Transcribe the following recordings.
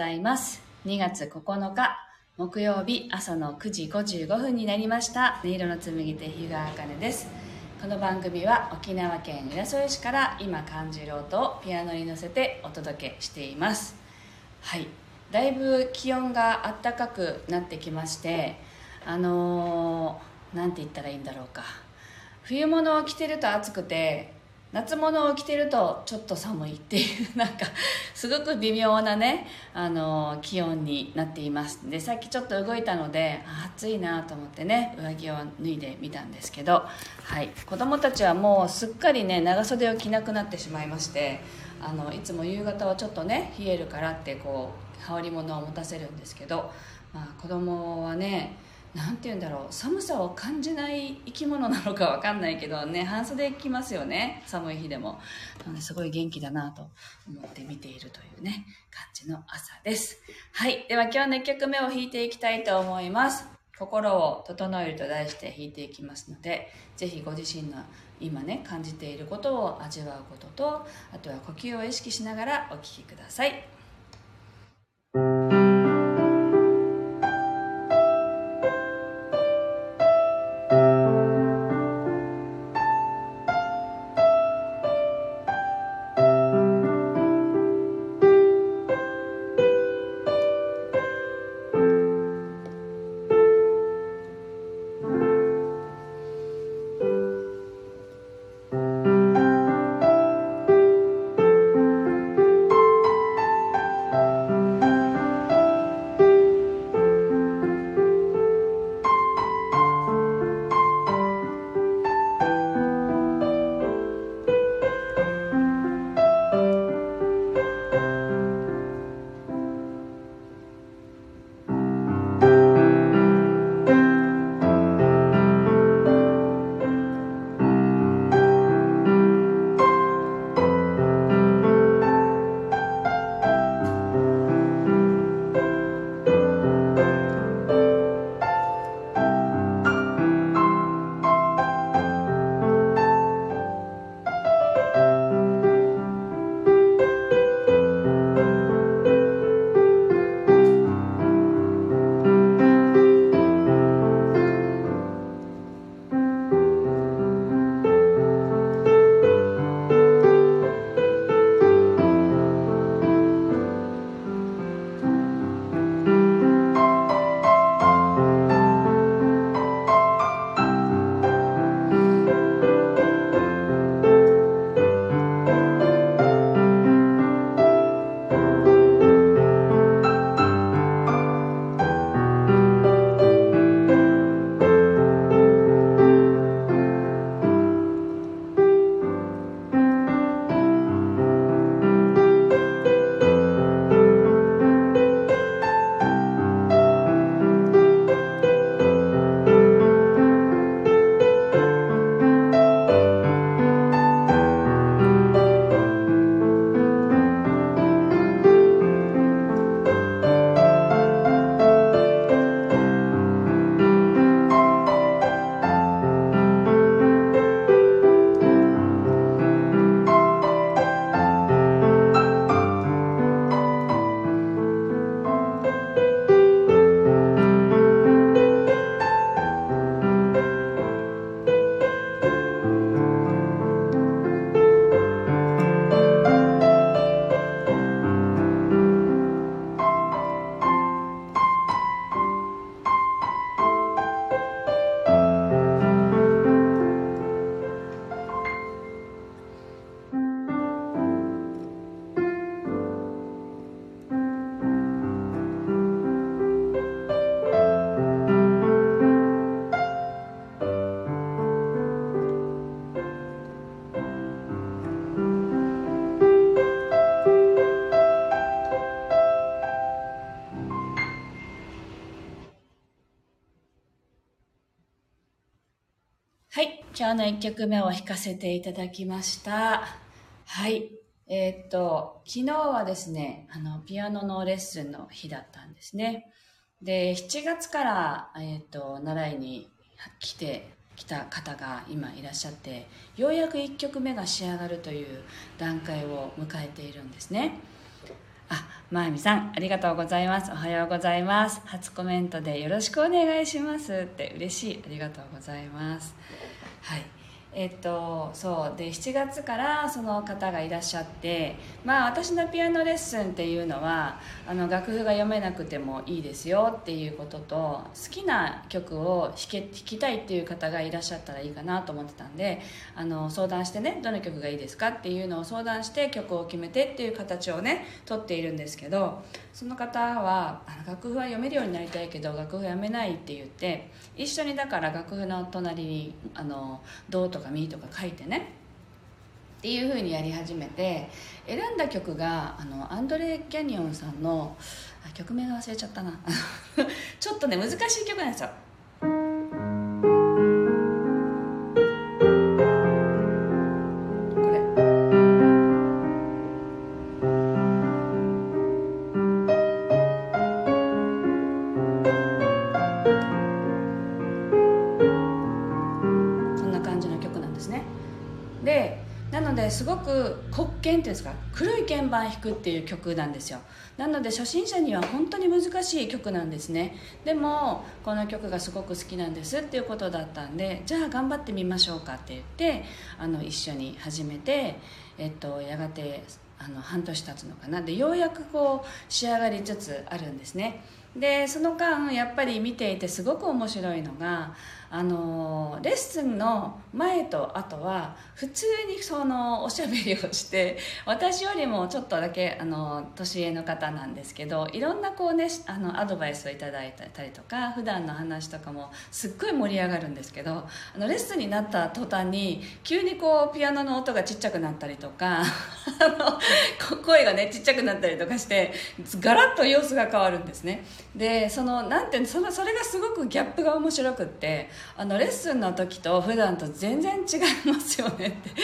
ございます。2月9日、木曜日朝の9時55分になりました。音色の紡手日川茜です。この番組は沖縄県浦添市から今感じる音をピアノに乗せてお届けしています。はい。だいぶ気温が暖かくなってきまして、あのー、なんて言ったらいいんだろうか。冬物を着てると暑くて、夏物を着てるとちょっと寒いっていうなんかすごく微妙なねあの気温になっています。でさっきちょっと動いたので暑いなと思ってね上着を脱いでみたんですけど、はい、子供たちはもうすっかりね長袖を着なくなってしまいましてあのいつも夕方はちょっとね冷えるからってこう羽織り物を持たせるんですけど、まあ、子供はねなんて言うんだろう。寒さを感じない生き物なのかわかんないけどね。半袖着ますよね。寒い日でも。なのですごい元気だなと思って見ているというね感じの朝です。はい。では今日の1曲目を弾いていきたいと思います。心を整えると題して弾いていきますのでぜひご自身の今ね感じていることを味わうこととあとは呼吸を意識しながらお聴きください。はい。今日の1曲目を弾かせていただきました。はい。えー、っと、昨日はですね、あの、ピアノのレッスンの日だったんですね。で、7月から、えー、っと、習いに来て、来た方が今いらっしゃって、ようやく1曲目が仕上がるという段階を迎えているんですね。あ、まあみさん、ありがとうございます。おはようございます。初コメントでよろしくお願いしますって嬉しい。ありがとうございます。はい。えっと、そう。で7月からその方がいらっしゃって、まあ、私のピアノレッスンっていうのはあの楽譜が読めなくてもいいですよっていうことと好きな曲を弾け弾きたいっていう方がいらっしゃったらいいかなと思ってたんであの相談してねどの曲がいいですかっていうのを相談して曲を決めてっていう形をね取っているんですけどその方は楽譜は読めるようになりたいけど楽譜読めないって言って一緒にだから楽譜の隣にあの「とか「み」とか書いてね。っていうふうにやり始めて選んだ曲があのアンドレ・キャニオンさんの曲名が忘れちゃったな。ちょっとね難しい曲なんですよ。んですか？黒い鍵盤弾くっていう曲なんですよ。なので初心者には本当に難しい曲なんですね。でもこの曲がすごく好きなんですっていうことだったんでじゃあ頑張ってみましょうかって言ってあの一緒に始めて、えっと、やがてあの半年経つのかな。でようやくこう仕上がりつつあるんですね。でその間やっぱり見ていてすごく面白いのがあのレッスンの前と後は普通にそのおしゃべりをして私よりもちょっとだけあの年上の方なんですけどいろんなこうねあのアドバイスをいただいたりとか普段の話とかもすっごい盛り上がるんですけどあのレッスンになった途端に急にこうピアノの音がちっちゃくなったりとか あの声がねちっちゃくなったりとかしてガラッと様子が変わるんですね。でそのなんてそのそれがすごくギャップが面白くってあのレッスンの時と普段と全然違いますよね。っ てっ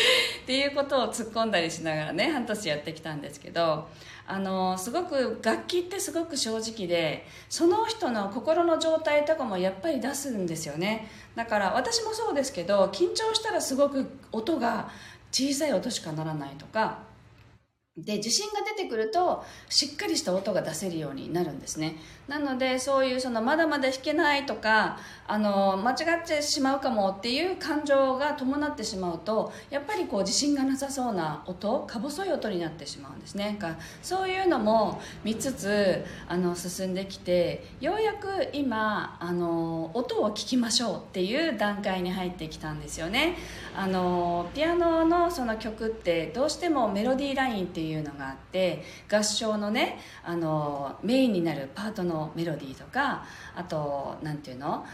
ていうことを突っ込んだりしながらね半年やってきたんですけどあのすごく楽器ってすごく正直でその人の心の状態とかもやっぱり出すんですよね。だから私もそうですけど緊張したらすごく音が小さい音しかならないとかで自信が出てくるとしっかりした音が出せるようになるんですね。なのでそういうそのまだまだ弾けないとかあの間違ってしまうかもっていう感情が伴ってしまうとやっぱりこう自信がなさそうな音か細い音になってしまうんですね。そういうのも見つつあの進んできてようやく今あの音を聞きましょうっていう段階に入ってきたんですよね。あのピアノのその曲ってどうしてもメロディーラインっていういうのがあって合唱のねあのメインになるパートのメロディーとかあと何ていうのあの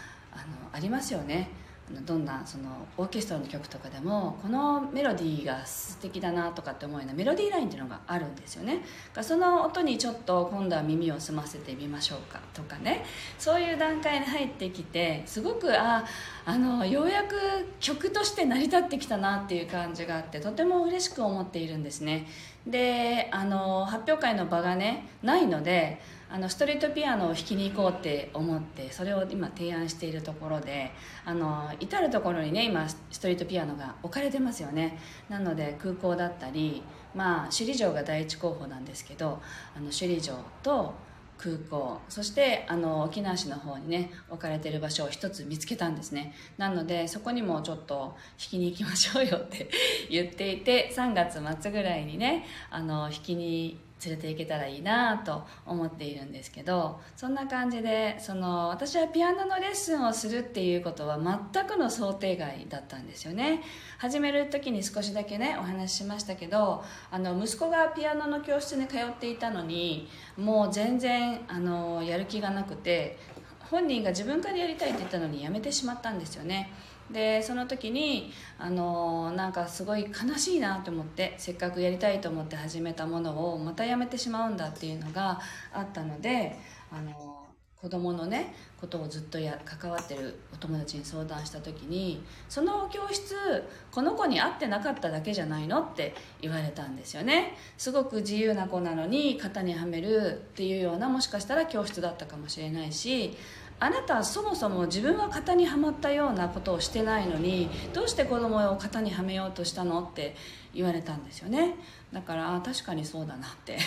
ありますよね。どんなそのオーケストラの曲とかでもこのメロディーが素敵だなとかって思うようなメロディーラインっていうのがあるんですよね。その音にちょっと今度は耳を澄ませてみましょうかとかね。そういう段階に入ってきてすごくああのようやく曲として成り立ってきたなっていう感じがあってとても嬉しく思っているんですね。であの発表会の場がねないのであのストリートピアノを弾きに行こうって思ってそれを今提案しているところであの至る所にね今ストリートピアノが置かれてますよね。なので空港だったりまあ首里城が第一候補なんですけどあの首里城と空港。そしてあの沖縄市の方にね置かれてる場所を一つ見つけたんですね。なのでそこにもちょっと引きに行きましょうよって言っていて3月末ぐらいにねあの引きに連れて行けたらいいなと思っているんですけどそんな感じでその私はピアノのレッスンをするっていうことは全くの想定外だったんですよね。始める時に少しだけねお話ししましたけどあの息子がピアノの教室に通っていたのにもう全然あのやる気がなくて本人が自分からやりたいって言ったのにやめてしまったんですよね。でその時にあのなんかすごい悲しいなと思ってせっかくやりたいと思って始めたものをまたやめてしまうんだっていうのがあったのであの子供のねことをずっとや関わってるお友達に相談した時にその教室この子に合ってなかっただけじゃないのって言われたんですよね。すごく自由な子なのに型にはめるっていうようなもしかしたら教室だったかもしれないしあなたはそもそも自分は型にはまったようなことをしてないのにどうして子供を型にはめようとしたの？って言われたんですよね。だからあ確かにそうだなって。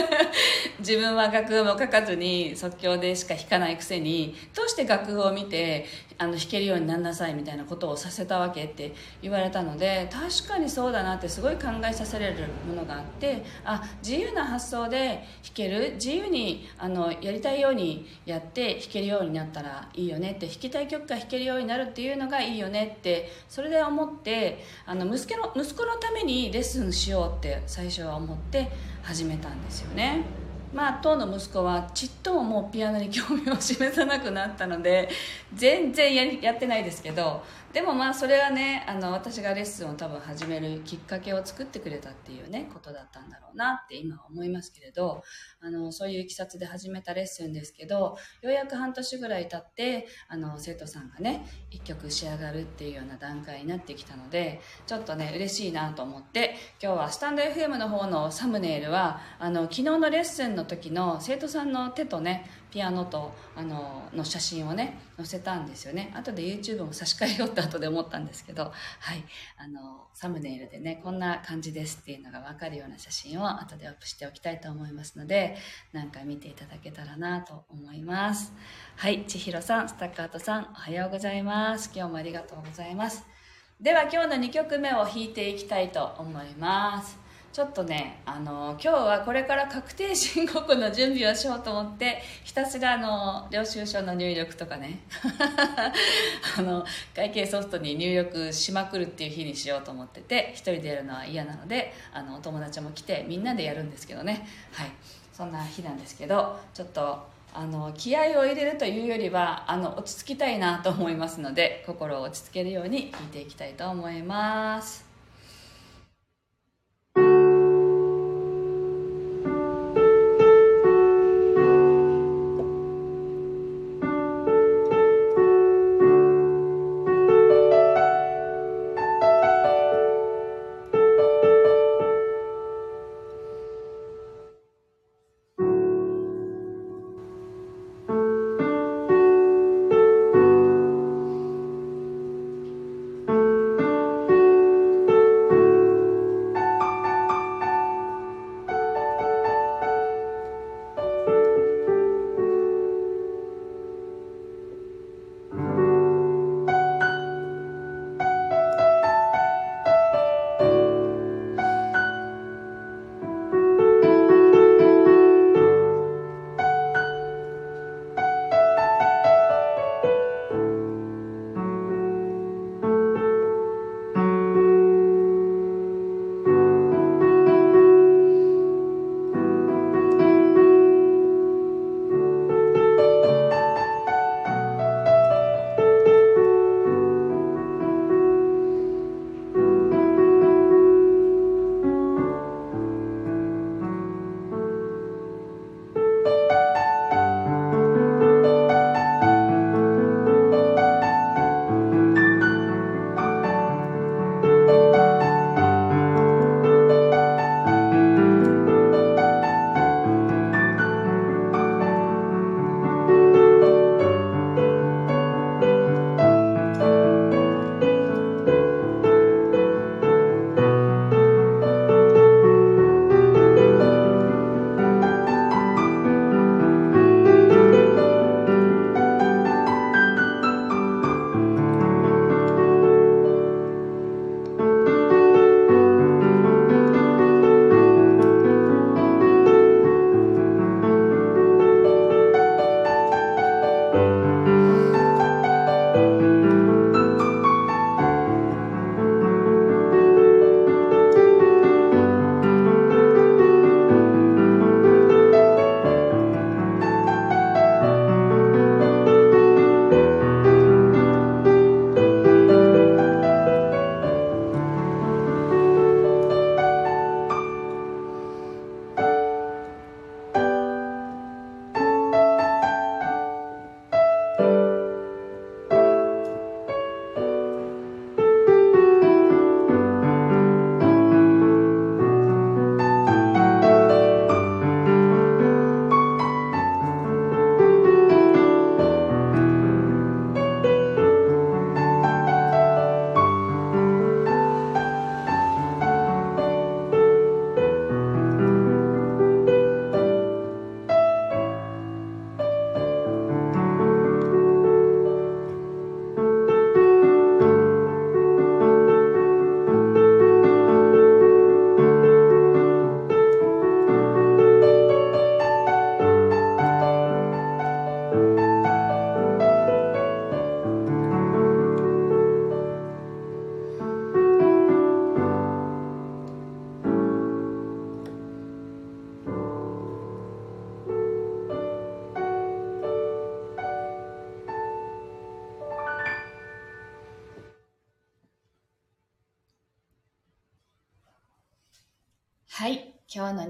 自分は楽譜も書かずに即興でしか弾かないくせにどうして楽譜を見てあの弾けるようになんなさいみたいなことをさせたわけって言われたので確かにそうだなってすごい考えさせられるものがあってあ自由な発想で弾ける自由にあのやりたいようにやって弾けるようになったらいいよねって弾きたい曲が弾けるようになるっていうのがいいよねってそれで思ってあの息子の息子のためにレッスンしようって最初は思って始めたんですよ。ね。まあ、当の息子はちっとももうピアノに興味を示さなくなったので全然ややってないですけどでもまあそれはねあの私がレッスンを多分始めるきっかけを作ってくれたっていうねことだったんだろうなって今は思いますけれどあのそういういきさつで始めたレッスンですけどようやく半年ぐらい経ってあの生徒さんがね1曲仕上がるっていうような段階になってきたのでちょっとね嬉しいなと思って今日はスタンド FM の方のサムネイルはあの昨日のレッスンの時の生徒さんの手とねピアノとあのの写真をね載せたんですよね。後で YouTube も差し替えようって後で思ったんですけどはい。あのサムネイルでねこんな感じですっていうのが分かるような写真を後でアップしておきたいと思いますので何か見ていただけたらなと思います。はい。千尋さんスタッカートさんおはようございます。今日もありがとうございます。では今日の2曲目を弾いていきたいと思います。ちょっとねあの今日はこれから確定申告の準備をしようと思ってひたすらあの領収書の入力とかね。あの会計ソフトに入力しまくるっていう日にしようと思ってて一人でやるのは嫌なのであのお友達も来てみんなでやるんですけどね。はい。そんな日なんですけどちょっとあの気合を入れるというよりはあの落ち着きたいなと思いますので心を落ち着けるように聞いていきたいと思います。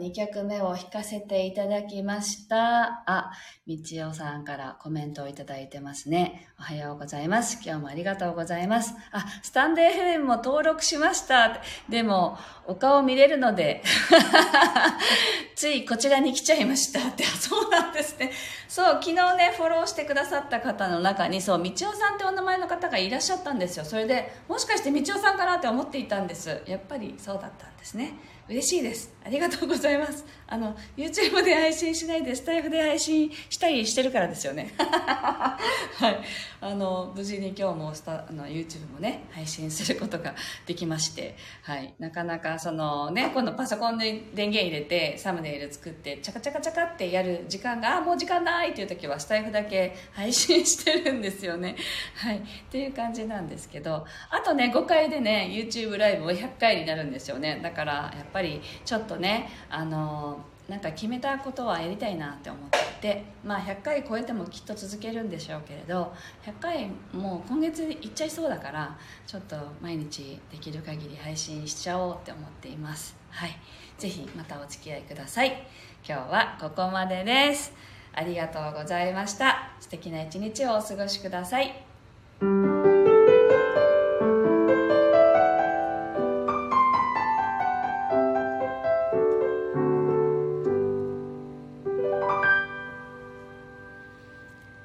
2曲目を弾かせていただきました。あ、みちおさんからコメントをいただいてますね。おはようございます。今日もありがとうございます。あ、スタンド FM も登録しました。でも、お顔見れるので、ついこちらに来ちゃいましたって、そうなんですね。そう、昨日ね、フォローしてくださった方の中に、そう、みちおさんってお名前の方がいらっしゃったんですよ。それで、もしかしてみちおさんかなって思っていたんです。やっぱりそうだったんですね。嬉しいです。ありがとうございます。あの、YouTube で配信しないで、スタイフで配信したりしてるからですよね。はい。あの、無事に今日もスタあの YouTube もね、配信することができまして、はい。なかなかそのね、今度パソコンで電源入れて、サムネイル作って、チャカチャカチャカってやる時間が、あ、もう時間ないっていう時は、スタイフだけ配信してるんですよね。はい。っていう感じなんですけど、あとね、5回でね、YouTube ライブを100回になるんですよね。だから、やっぱりちょっとね、あの、なんか決めたことはやりたいなって思って、まあ、100回超えてもきっと続けるんでしょうけれど100回もう今月いっちゃいそうだからちょっと毎日できる限り配信しちゃおうって思っていますはい。ぜひまたお付き合いください。今日はここまでです。ありがとうございました。素敵な一日をお過ごしください。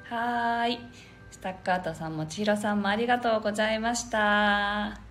はーい。スタッカートさんも千尋さんもありがとうございました。